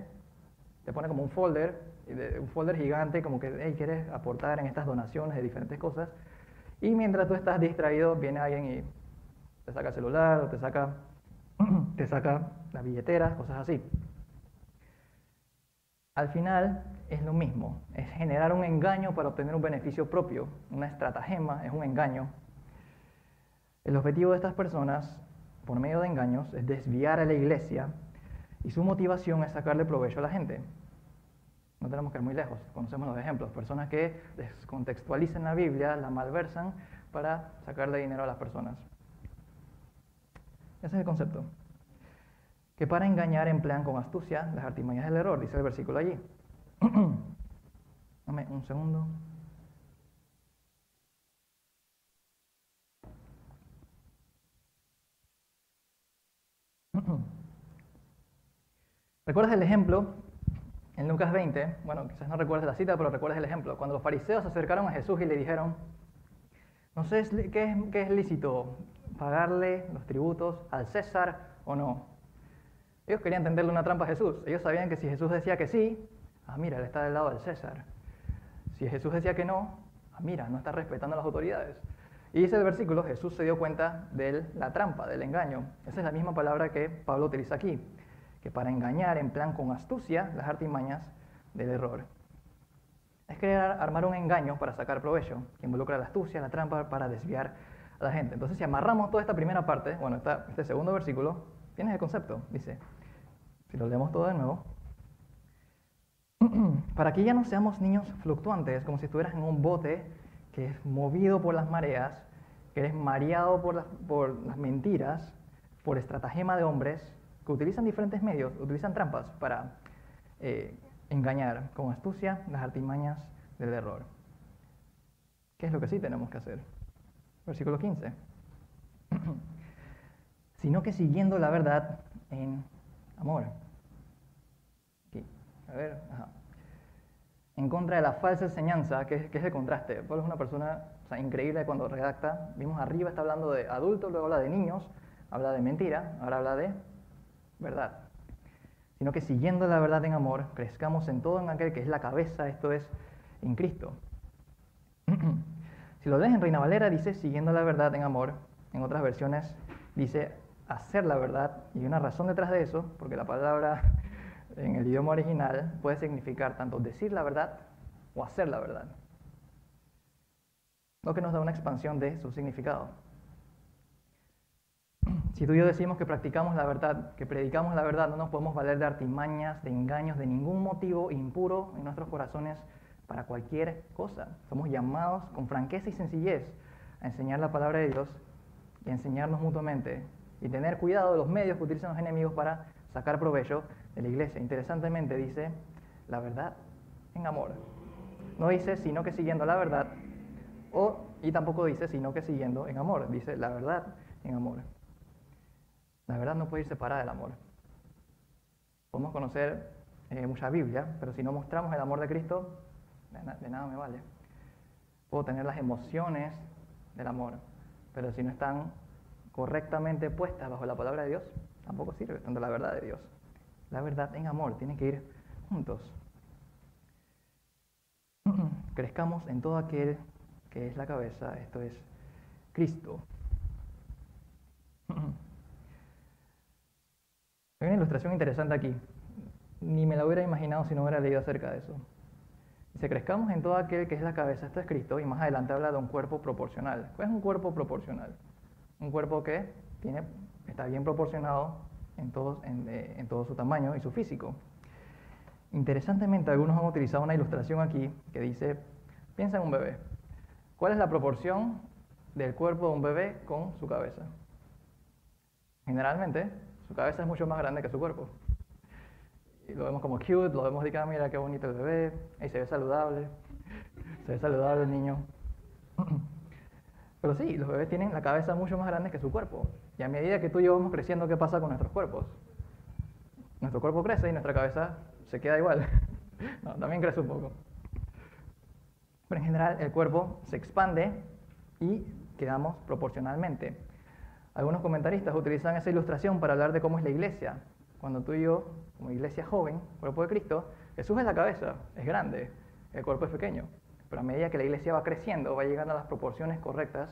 [SPEAKER 1] te pone como un folder, un folder gigante, como que, hey, quieres aportar en estas donaciones de diferentes cosas. Y mientras tú estás distraído, viene alguien y te saca el celular, o te saca, te saca la billetera, cosas así. Al final es lo mismo, es generar un engaño para obtener un beneficio propio, una estratagema, es un engaño. El objetivo de estas personas por medio de engaños es desviar a la iglesia y su motivación es sacarle provecho a la gente. No tenemos que ir muy lejos, conocemos los ejemplos, personas que descontextualizan la Biblia, la malversan para sacarle dinero a las personas. Ese es el concepto. Que para engañar emplean con astucia las artimañas del error, dice el versículo allí. Dame un segundo. ¿Recuerdas el ejemplo en Lucas 20? Bueno, quizás no recuerdes la cita, pero recuerdas el ejemplo. Cuando los fariseos se acercaron a Jesús y le dijeron, no sé qué es, qué es lícito, pagarle los tributos al César o no. Ellos querían tenderle una trampa a Jesús. Ellos sabían que si Jesús decía que sí, ah, mira, él está del lado del César. Si Jesús decía que no, ah, mira, no está respetando a las autoridades. Y dice el versículo, Jesús se dio cuenta de la trampa, del engaño. Esa es la misma palabra que Pablo utiliza aquí, que para engañar en plan con astucia las artimañas del error. Es querer armar un engaño para sacar provecho, que involucra la astucia, la trampa para desviar a la gente. Entonces, si amarramos toda esta primera parte, bueno, este segundo versículo, tienes el concepto, dice, si lo leemos todo de nuevo, para que ya no seamos niños fluctuantes, como si estuvieras en un bote que es movido por las mareas, que eres mareado por las, por las mentiras, por estratagema de hombres que utilizan diferentes medios, utilizan trampas para eh, engañar con astucia las artimañas del error. ¿Qué es lo que sí tenemos que hacer? Versículo 15. Sino que siguiendo la verdad en amor. A ver, En contra de la falsa enseñanza, que es, el contraste. Pablo es una persona increíble cuando redacta. Vimos arriba, está hablando de adultos, luego habla de niños, habla de mentira, ahora habla de verdad sino que siguiendo la verdad en amor, crezcamos en todo en aquel que es la cabeza, esto es, en Cristo. si lo lees en Reina Valera, dice siguiendo la verdad en amor, en otras versiones dice hacer la verdad, y una razón detrás de eso, porque la palabra en el idioma original puede significar tanto decir la verdad o hacer la verdad. Lo que nos da una expansión de su significado. Si tú y yo decimos que practicamos la verdad, que predicamos la verdad, no nos podemos valer de artimañas, de engaños, de ningún motivo impuro en nuestros corazones para cualquier cosa. Somos llamados con franqueza y sencillez a enseñar la palabra de Dios y a enseñarnos mutuamente y tener cuidado de los medios que utilizan los enemigos para sacar provecho de la iglesia. Interesantemente dice la verdad en amor. No dice sino que siguiendo la verdad, o, y tampoco dice sino que siguiendo en amor. Dice la verdad en amor. La verdad no puede ir separada del amor. Podemos conocer eh, mucha Biblia, pero si no mostramos el amor de Cristo, de, nada me vale. Puedo tener las emociones del amor, pero si no están correctamente puestas bajo la palabra de Dios, tampoco sirve, tanto la verdad de Dios. La verdad en amor tiene que ir juntos. Crezcamos en todo aquel que es la cabeza, esto es Cristo. Hay una ilustración interesante aquí. Ni me la hubiera imaginado si no hubiera leído acerca de eso. Dice, crezcamos en todo aquel que es la cabeza, esto es Cristo, y más adelante habla de un cuerpo proporcional. ¿Cuál es un cuerpo proporcional? Un cuerpo que tiene, está bien proporcionado en, eh, en todo su tamaño y su físico. Interesantemente, algunos han utilizado una ilustración aquí que dice, piensa en un bebé. ¿Cuál es la proporción del cuerpo de un bebé con su cabeza? Generalmente su cabeza es mucho más grande que su cuerpo. Y lo vemos como cute, lo vemos de ah, mira qué bonito el bebé, y se ve saludable, se ve saludable el niño. Pero sí, los bebés tienen la cabeza mucho más grande que su cuerpo. Y a medida que tú y yo vamos creciendo, ¿qué pasa con nuestros cuerpos? Nuestro cuerpo crece y nuestra cabeza se queda igual. no, también crece un poco. Pero en general el cuerpo se expande y quedamos proporcionalmente. Algunos comentaristas utilizan esa ilustración para hablar de cómo es la iglesia. Cuando tú y yo, como iglesia joven, cuerpo de Cristo, Jesús es la cabeza, es grande, el cuerpo es pequeño. Pero a medida que la iglesia va creciendo, va llegando a las proporciones correctas,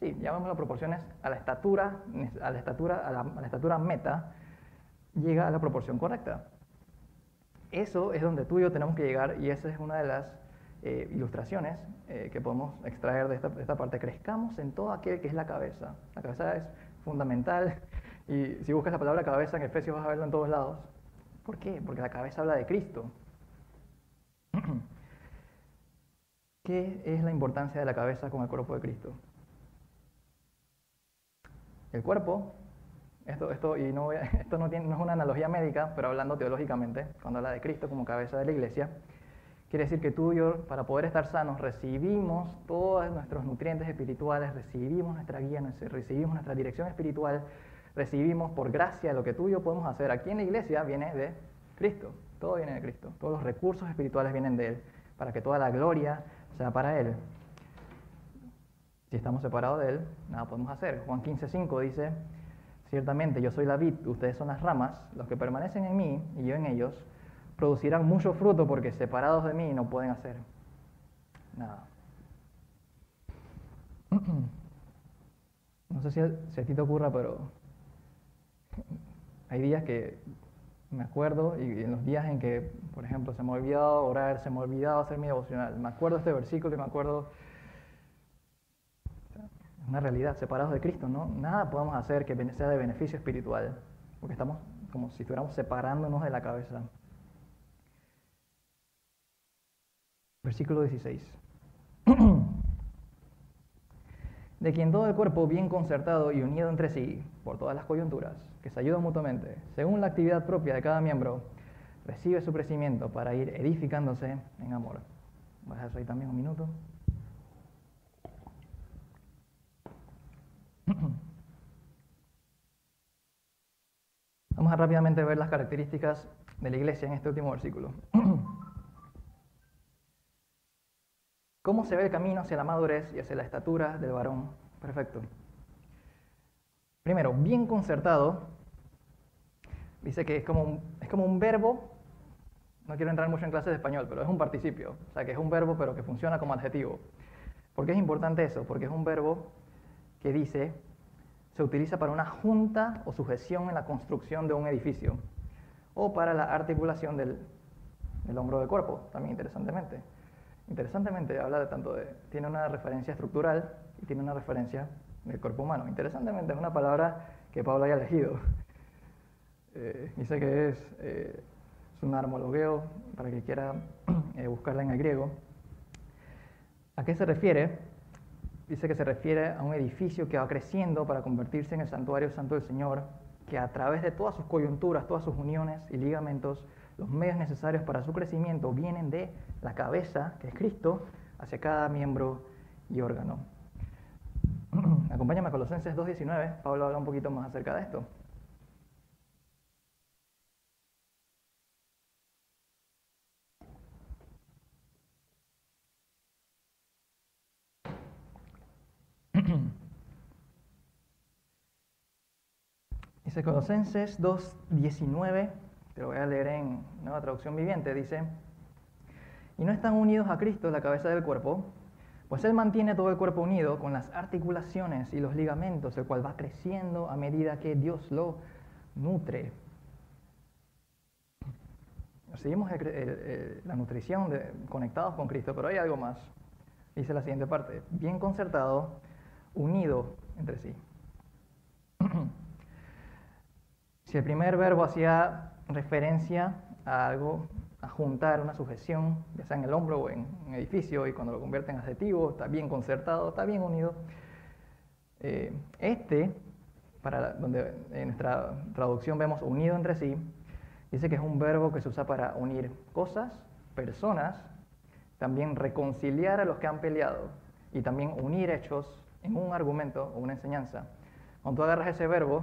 [SPEAKER 1] sí, llamamos las proporciones a la estatura, a la estatura, a la, estatura meta, llega a la proporción correcta. Eso es donde tú y yo tenemos que llegar y esa es una de las eh, ilustraciones eh, que podemos extraer de esta, parte. Crezcamos en todo aquel que es la cabeza. La cabeza es fundamental y si buscas la palabra cabeza en Efesios vas a verlo en todos lados. ¿Por qué? Porque la cabeza habla de Cristo. ¿Qué es la importancia de la cabeza con el cuerpo de Cristo? El cuerpo, esto, esto, y no, esto no, tiene, no es una analogía médica, pero hablando teológicamente, cuando habla de Cristo como cabeza de la iglesia, Quiere decir que tú y yo, para poder estar sanos, recibimos todos nuestros nutrientes espirituales, recibimos nuestra guía, recibimos nuestra dirección espiritual, recibimos por gracia lo que tú y yo podemos hacer aquí en la iglesia viene de Cristo. Todo viene de Cristo. Todos los recursos espirituales vienen de Él, para que toda la gloria sea para Él. Si estamos separados de Él, nada podemos hacer. Juan 15.5 dice, Ciertamente yo soy la vid, ustedes son las ramas, los que permanecen en mí y yo en ellos, producirán mucho fruto porque separados de mí no pueden hacer nada. No sé si, a ti te ocurra, pero hay días que me acuerdo y en los días en que, por ejemplo, se me ha olvidado orar, se me ha olvidado hacer mi devocional, me acuerdo este versículo y me acuerdo una realidad, separados de Cristo, ¿no? Nada podemos hacer que sea de beneficio espiritual, porque estamos como si estuviéramos separándonos de la cabeza. Versículo 16. de quien todo el cuerpo bien concertado y unido entre sí por todas las coyunturas, que se ayudan mutuamente, según la actividad propia de cada miembro, recibe su crecimiento para ir edificándose en amor. Voy a dejar ahí también un minuto. Vamos a rápidamente ver las características de la iglesia en este último versículo. ¿Cómo se ve el camino hacia la madurez y hacia la estatura del varón perfecto? Primero, bien concertado. Dice que es como, un, es como un verbo, no quiero entrar mucho en clases de español, pero es un participio, o sea que es un verbo pero que funciona como adjetivo. ¿Por qué es importante eso? Porque es un verbo que dice, se utiliza para una junta o sujeción en la construcción de un edificio o para la articulación del, del hombro del cuerpo, también interesantemente. Interesantemente, habla de tanto de, tiene una referencia estructural y tiene una referencia del cuerpo humano. Interesantemente, es una palabra que Pablo haya elegido. Eh, dice que es, eh, es un armologueo, para que quiera eh, buscarla en el griego. ¿A qué se refiere? Dice que se refiere a un edificio que va creciendo para convertirse en el santuario santo del Señor, que a través de todas sus coyunturas, todas sus uniones y ligamentos, los medios necesarios para su crecimiento vienen de la cabeza, que es Cristo, hacia cada miembro y órgano. Acompáñame a Colosenses 2.19, Pablo habla un poquito más acerca de esto. Dice Colosenses 2.19, te lo voy a leer en nueva traducción viviente, dice, y no están unidos a Cristo, la cabeza del cuerpo, pues Él mantiene todo el cuerpo unido con las articulaciones y los ligamentos, el cual va creciendo a medida que Dios lo nutre. Seguimos la nutrición conectados con Cristo, pero hay algo más. Dice la siguiente parte, bien concertado, unido entre sí. si el primer verbo hacía referencia a algo a juntar una sujeción, ya sea en el hombro o en un edificio, y cuando lo convierte en adjetivo, está bien concertado, está bien unido. Eh, este, para donde en nuestra traducción vemos unido entre sí, dice que es un verbo que se usa para unir cosas, personas, también reconciliar a los que han peleado y también unir hechos en un argumento o una enseñanza. Cuando tú agarras ese verbo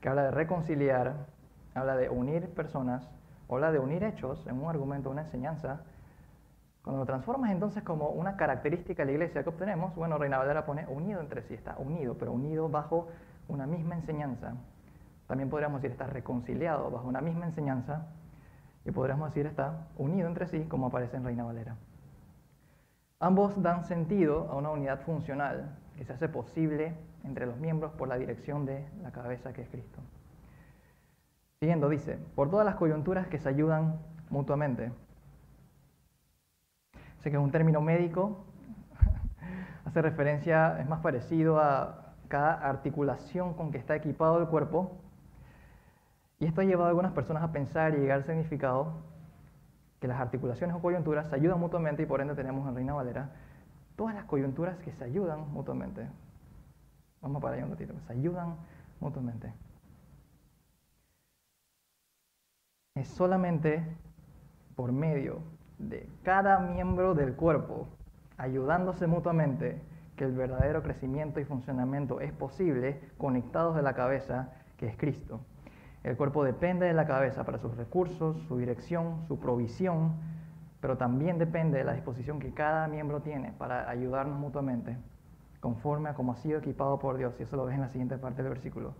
[SPEAKER 1] que habla de reconciliar, habla de unir personas, habla de unir hechos en un argumento, una enseñanza, cuando lo transformas entonces como una característica de la iglesia que obtenemos, bueno, Reina Valera pone unido entre sí, está unido, pero unido bajo una misma enseñanza. También podríamos decir está reconciliado bajo una misma enseñanza y podríamos decir está unido entre sí, como aparece en Reina Valera. Ambos dan sentido a una unidad funcional que se hace posible entre los miembros por la dirección de la cabeza que es Cristo. Siguiendo, dice, por todas las coyunturas que se ayudan mutuamente. Sé que es un término médico, hace referencia, es más parecido a cada articulación con que está equipado el cuerpo. Y esto ha llevado a algunas personas a pensar y llegar al significado que las articulaciones o coyunturas se ayudan mutuamente y por ende tenemos en Reina Valera todas las coyunturas que se ayudan mutuamente. Vamos para allá un ratito, se ayudan mutuamente. Es solamente por medio de cada miembro del cuerpo, ayudándose mutuamente, que el verdadero crecimiento y funcionamiento es posible conectados de la cabeza, que es Cristo. El cuerpo depende de la cabeza para sus recursos, su dirección, su provisión, pero también depende de la disposición que cada miembro tiene para ayudarnos mutuamente, conforme a como ha sido equipado por Dios. Y eso lo ves en la siguiente parte del versículo.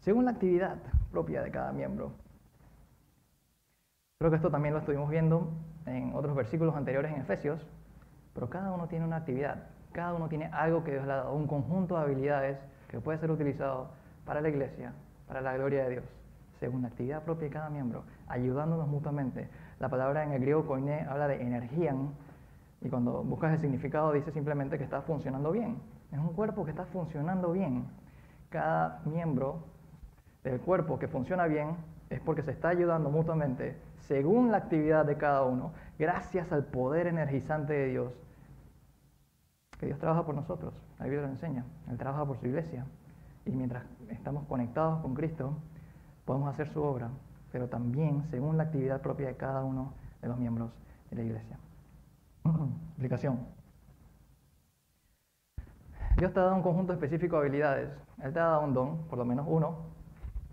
[SPEAKER 1] según la actividad propia de cada miembro. Creo que esto también lo estuvimos viendo en otros versículos anteriores en Efesios, pero cada uno tiene una actividad, cada uno tiene algo que Dios le ha dado, un conjunto de habilidades que puede ser utilizado para la iglesia, para la gloria de Dios, según la actividad propia de cada miembro, ayudándonos mutuamente. La palabra en el griego koiné habla de energía y cuando buscas el significado dice simplemente que está funcionando bien. Es un cuerpo que está funcionando bien. Cada miembro del cuerpo que funciona bien es porque se está ayudando mutuamente según la actividad de cada uno, gracias al poder energizante de Dios. Que Dios trabaja por nosotros, la Biblia lo enseña, Él trabaja por su iglesia. Y mientras estamos conectados con Cristo, podemos hacer su obra, pero también según la actividad propia de cada uno de los miembros de la iglesia. Explicación. Dios te ha dado un conjunto específico de habilidades. Él te ha dado un don, por lo menos uno,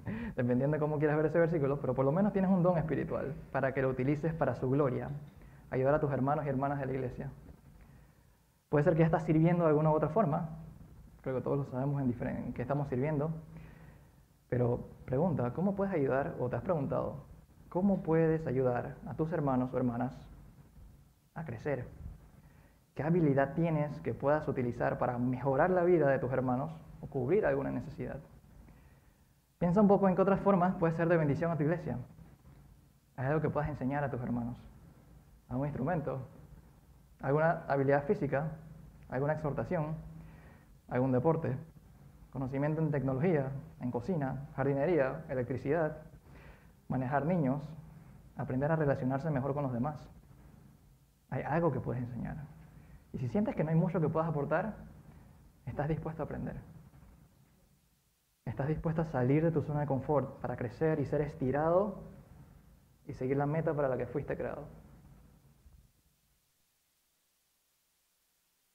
[SPEAKER 1] dependiendo de cómo quieras ver ese versículo, pero por lo menos tienes un don espiritual para que lo utilices para su gloria, ayudar a tus hermanos y hermanas de la iglesia. Puede ser que ya estás sirviendo de alguna u otra forma, creo que todos lo sabemos en, en qué estamos sirviendo, pero pregunta, ¿cómo puedes ayudar, o te has preguntado, cómo puedes ayudar a tus hermanos o hermanas a crecer? ¿Qué habilidad tienes que puedas utilizar para mejorar la vida de tus hermanos o cubrir alguna necesidad? Piensa un poco en qué otras formas puede ser de bendición a tu iglesia. Hay algo que puedas enseñar a tus hermanos. ¿Algún instrumento? ¿Alguna habilidad física? ¿Alguna exhortación? ¿Algún deporte? ¿Conocimiento en tecnología? ¿En cocina? ¿Jardinería? ¿Electricidad? ¿Manejar niños? ¿Aprender a relacionarse mejor con los demás? Hay algo que puedes enseñar. Y si sientes que no hay mucho que puedas aportar, estás dispuesto a aprender. Estás dispuesto a salir de tu zona de confort para crecer y ser estirado y seguir la meta para la que fuiste creado.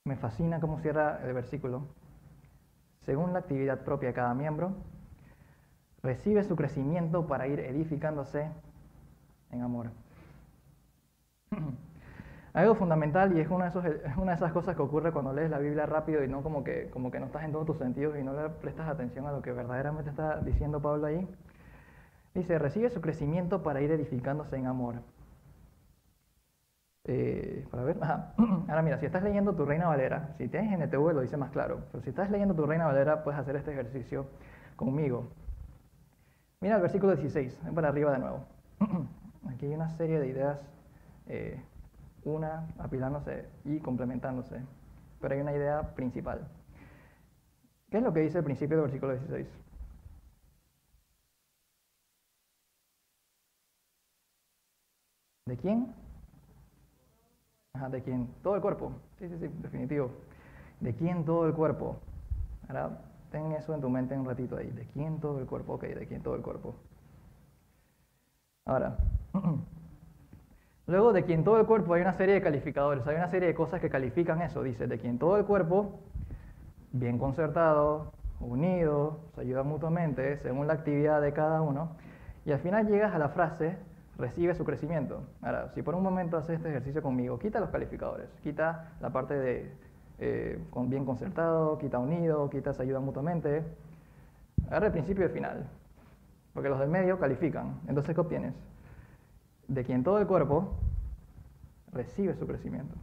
[SPEAKER 1] Me fascina cómo cierra el versículo. Según la actividad propia de cada miembro, recibe su crecimiento para ir edificándose en amor. algo fundamental y es una, de es una de esas cosas que ocurre cuando lees la Biblia rápido y no como que, como que no estás en todos tus sentidos y no le prestas atención a lo que verdaderamente está diciendo Pablo ahí. Dice, recibe su crecimiento para ir edificándose en amor. Eh, para ver, ahora mira, si estás leyendo tu Reina Valera, si tienes NTV lo dice más claro, pero si estás leyendo tu Reina Valera puedes hacer este ejercicio conmigo. Mira el versículo 16, ven para arriba de nuevo. Aquí hay una serie de ideas eh, una apilándose y complementándose. Pero hay una idea principal. ¿Qué es lo que dice el principio del versículo 16? ¿De quién? Ajá, ¿de quién? Todo el cuerpo. Sí, sí, sí, definitivo. ¿De quién todo el cuerpo? Ahora, ten eso en tu mente un ratito ahí. ¿De quién todo el cuerpo? Ok, ¿de quién todo el cuerpo? Ahora, Luego, de quien todo el cuerpo hay una serie de calificadores, hay una serie de cosas que califican eso. Dice, de quien todo el cuerpo, bien concertado, unido, se ayuda mutuamente según la actividad de cada uno. Y al final llegas a la frase, recibe su crecimiento. Ahora, si por un momento haces este ejercicio conmigo, quita los calificadores, quita la parte de eh, bien concertado, quita unido, quita se ayuda mutuamente. Agarra el principio y el final, porque los del medio califican. Entonces, ¿qué obtienes? De quien todo el cuerpo recibe su crecimiento.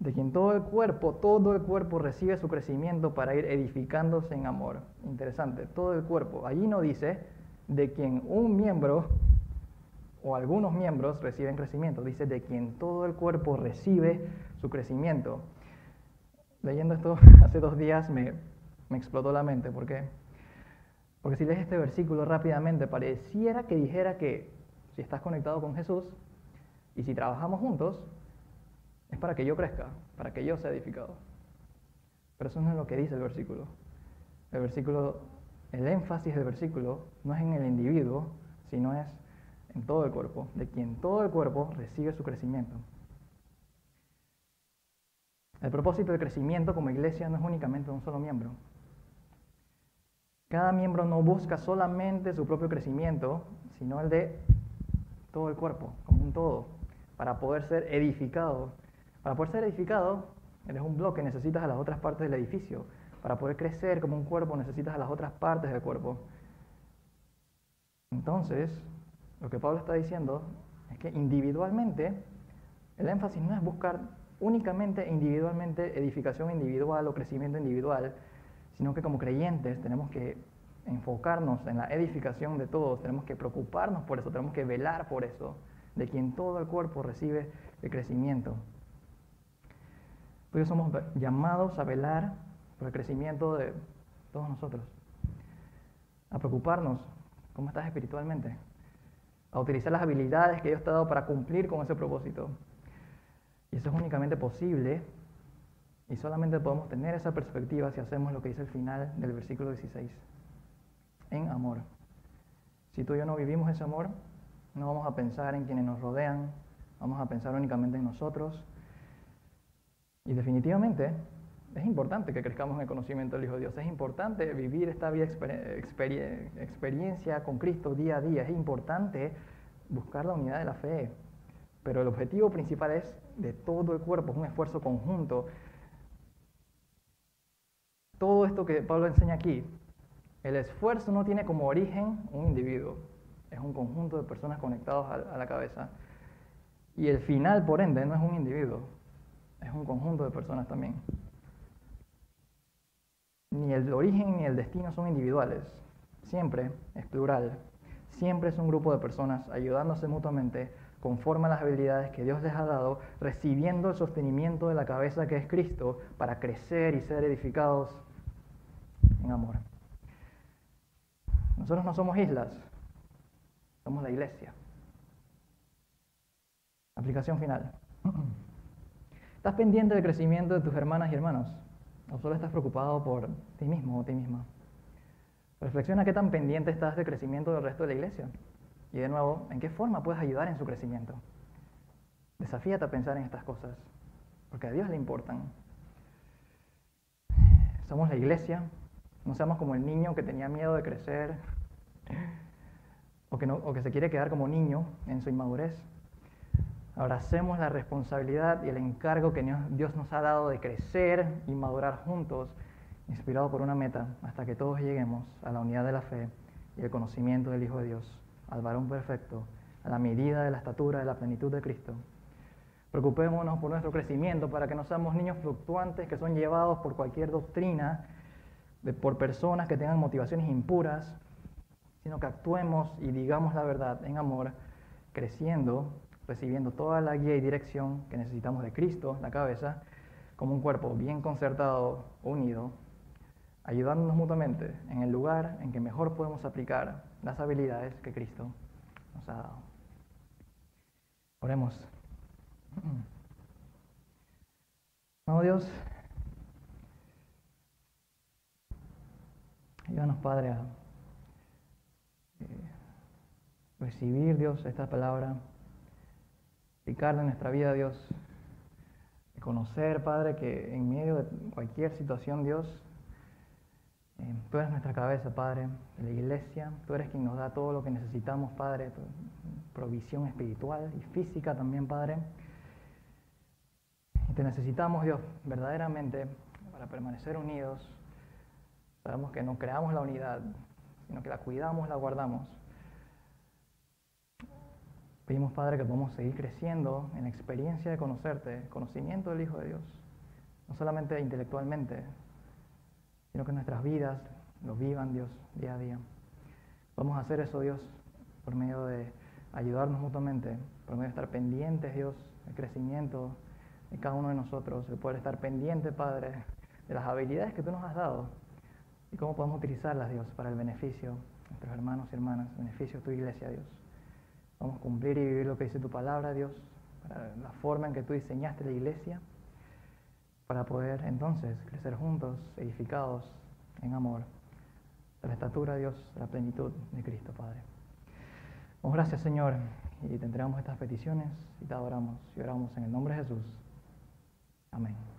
[SPEAKER 1] De quien todo el cuerpo, todo el cuerpo recibe su crecimiento para ir edificándose en amor. Interesante, todo el cuerpo. Allí no dice de quien un miembro o algunos miembros reciben crecimiento. Dice de quien todo el cuerpo recibe su crecimiento. Leyendo esto hace dos días me, me explotó la mente. ¿Por qué? Porque si lees este versículo rápidamente, pareciera que dijera que si estás conectado con Jesús y si trabajamos juntos, es para que yo crezca, para que yo sea edificado. Pero eso no es lo que dice el versículo. El versículo, el énfasis del versículo no es en el individuo, sino es en todo el cuerpo, de quien todo el cuerpo recibe su crecimiento. El propósito del crecimiento como iglesia no es únicamente de un solo miembro, cada miembro no busca solamente su propio crecimiento, sino el de todo el cuerpo, como un todo, para poder ser edificado. Para poder ser edificado, eres un bloque, necesitas a las otras partes del edificio Para poder crecer como un cuerpo necesitas a las otras partes del cuerpo. Entonces, lo que Pablo está diciendo es que individualmente, el énfasis no es buscar únicamente individualmente edificación individual o crecimiento individual, sino que como creyentes tenemos que enfocarnos en la edificación de todos, tenemos que preocuparnos por eso, tenemos que velar por eso, de quien todo el cuerpo recibe el crecimiento. Pues somos llamados a velar por el crecimiento de todos nosotros, a preocuparnos cómo estás espiritualmente, a utilizar las habilidades que Dios te ha dado para cumplir con ese propósito. Y eso es únicamente posible y solamente podemos tener esa perspectiva si hacemos lo que dice el final del versículo 16, en amor. Si tú y yo no vivimos ese amor, no vamos a pensar en quienes nos rodean, vamos a pensar únicamente en nosotros. Y definitivamente es importante que crezcamos en el conocimiento del Hijo de Dios. Es importante vivir esta vida experiencia con Cristo día a día. Es importante buscar la unidad de la fe. Pero el objetivo principal es de todo el cuerpo, es un esfuerzo conjunto. Todo esto que Pablo enseña aquí, el esfuerzo no tiene como origen un individuo, es un conjunto de personas conectados a la cabeza. Y el final, por ende, no es un individuo, es un conjunto de personas también ni el origen ni el destino son individuales, siempre es plural, siempre es un grupo de personas ayudándose mutuamente conforme a las habilidades que Dios les ha dado, recibiendo el sostenimiento de la cabeza que es Cristo para crecer y ser edificados en amor. Nosotros no somos islas, somos la iglesia. Aplicación final. ¿Estás pendiente del crecimiento de tus hermanas y hermanos? ¿O solo estás preocupado por ti mismo o ti misma? Reflexiona qué tan pendiente estás del crecimiento del resto de la iglesia. Y de nuevo, ¿en qué forma puedes ayudar en su crecimiento? Desafíate a pensar en estas cosas, porque a Dios le importan. Somos la iglesia, no seamos como el niño que tenía miedo de crecer o que, no, o que se quiere quedar como niño en su inmadurez. Abracemos la responsabilidad y el encargo que Dios nos ha dado de crecer y madurar juntos, inspirados por una meta, hasta que todos lleguemos a la unidad de la fe y el conocimiento del Hijo de Dios, al varón perfecto, a la medida de la estatura de la plenitud de Cristo. Preocupémonos por nuestro crecimiento para que no seamos niños fluctuantes que son llevados por cualquier doctrina, por personas que tengan motivaciones impuras, sino que actuemos y digamos la verdad en amor, creciendo recibiendo toda la guía y dirección que necesitamos de Cristo, la cabeza, como un cuerpo bien concertado, unido, ayudándonos mutuamente en el lugar en que mejor podemos aplicar las habilidades que Cristo nos ha dado. Oremos. Oh Dios, ayúdanos Padre a eh, recibir Dios esta palabra aplicarla en nuestra vida, Dios. conocer, Padre, que en medio de cualquier situación, Dios, eh, tú eres nuestra cabeza, Padre, de la iglesia. Tú eres quien nos da todo lo que necesitamos, Padre, provisión espiritual y física también, Padre. Y te necesitamos, Dios, verdaderamente, para permanecer unidos. Sabemos que no creamos la unidad, sino que la cuidamos, la guardamos. Pedimos, Padre, que podamos seguir creciendo en la experiencia de conocerte, conocimiento del Hijo de Dios, no solamente intelectualmente, sino que nuestras vidas lo vivan, Dios, día a día. Vamos a hacer eso, Dios, por medio de ayudarnos mutuamente, por medio de estar pendientes, Dios, del crecimiento de cada uno de nosotros, de poder estar pendiente, Padre, de las habilidades que tú nos has dado y cómo podemos utilizarlas, Dios, para el beneficio de nuestros hermanos y hermanas, beneficio de tu iglesia, Dios. Vamos a cumplir y vivir lo que dice tu palabra, Dios, para la forma en que tú diseñaste la iglesia, para poder entonces crecer juntos, edificados en amor, de la estatura, Dios, de la plenitud de Cristo, Padre. Damos gracias, Señor, y te entregamos estas peticiones y te adoramos y oramos en el nombre de Jesús. Amén.